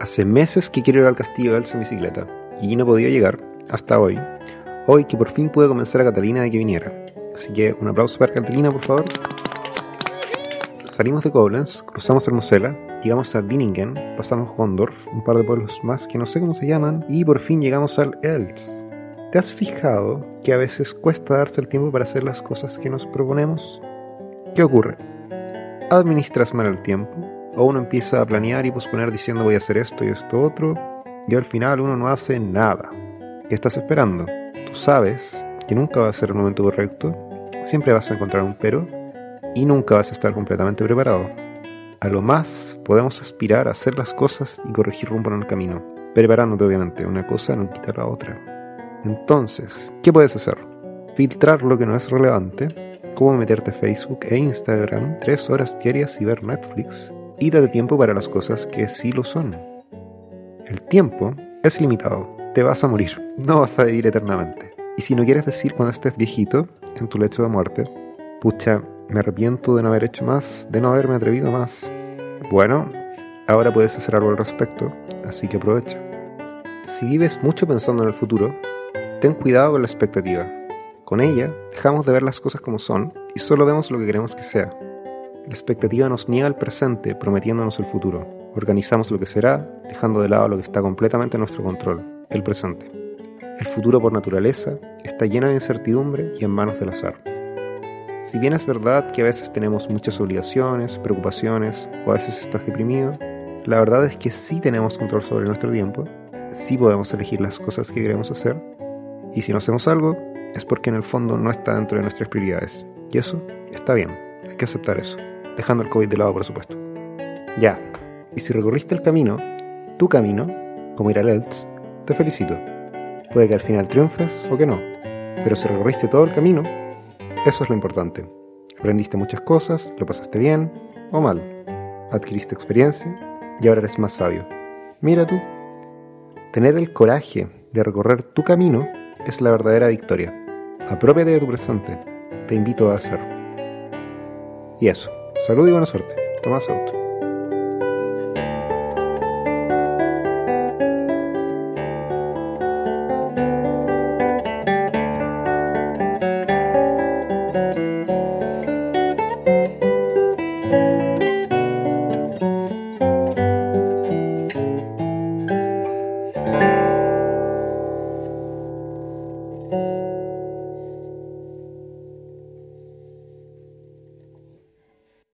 Hace meses que quiero ir al castillo de Elsa en bicicleta y no podía llegar hasta hoy. Hoy que por fin pude convencer a Catalina de que viniera. Así que un aplauso para Catalina, por favor. Salimos de Koblenz, cruzamos Hermosela, llegamos a Binningen, pasamos Gondorf, un par de pueblos más que no sé cómo se llaman, y por fin llegamos al Els. ¿Te has fijado que a veces cuesta darse el tiempo para hacer las cosas que nos proponemos? ¿Qué ocurre? Administras mal el tiempo, o uno empieza a planear y posponer diciendo voy a hacer esto y esto otro, y al final uno no hace nada. ¿Qué estás esperando? Tú sabes que nunca va a ser el momento correcto, siempre vas a encontrar un pero, y nunca vas a estar completamente preparado. A lo más podemos aspirar a hacer las cosas y corregir rumbo en el camino, preparándote obviamente, una cosa no quita la otra. Entonces, ¿qué puedes hacer? Filtrar lo que no es relevante, como meterte a Facebook e Instagram tres horas diarias y ver Netflix, y date tiempo para las cosas que sí lo son. El tiempo es limitado, te vas a morir, no vas a vivir eternamente. Y si no quieres decir cuando estés viejito, en tu lecho de muerte, pucha, me arrepiento de no haber hecho más, de no haberme atrevido más. Bueno, ahora puedes hacer algo al respecto, así que aprovecha. Si vives mucho pensando en el futuro, ten cuidado con la expectativa. Con ella, dejamos de ver las cosas como son y solo vemos lo que queremos que sea. La expectativa nos niega el presente, prometiéndonos el futuro. Organizamos lo que será, dejando de lado lo que está completamente en nuestro control, el presente. El futuro por naturaleza está lleno de incertidumbre y en manos del azar. Si bien es verdad que a veces tenemos muchas obligaciones, preocupaciones o a veces estás deprimido, la verdad es que sí tenemos control sobre nuestro tiempo, sí podemos elegir las cosas que queremos hacer y si no hacemos algo es porque en el fondo no está dentro de nuestras prioridades. Y eso está bien, hay que aceptar eso dejando el COVID de lado, por supuesto. Ya, y si recorriste el camino, tu camino, como ir al ELTS, te felicito. Puede que al final triunfes o que no, pero si recorriste todo el camino, eso es lo importante. Aprendiste muchas cosas, lo pasaste bien o mal, adquiriste experiencia y ahora eres más sabio. Mira tú, tener el coraje de recorrer tu camino es la verdadera victoria. Apropiate de tu presente, te invito a hacerlo. Y eso. Salud y buena suerte. Tomás Auto.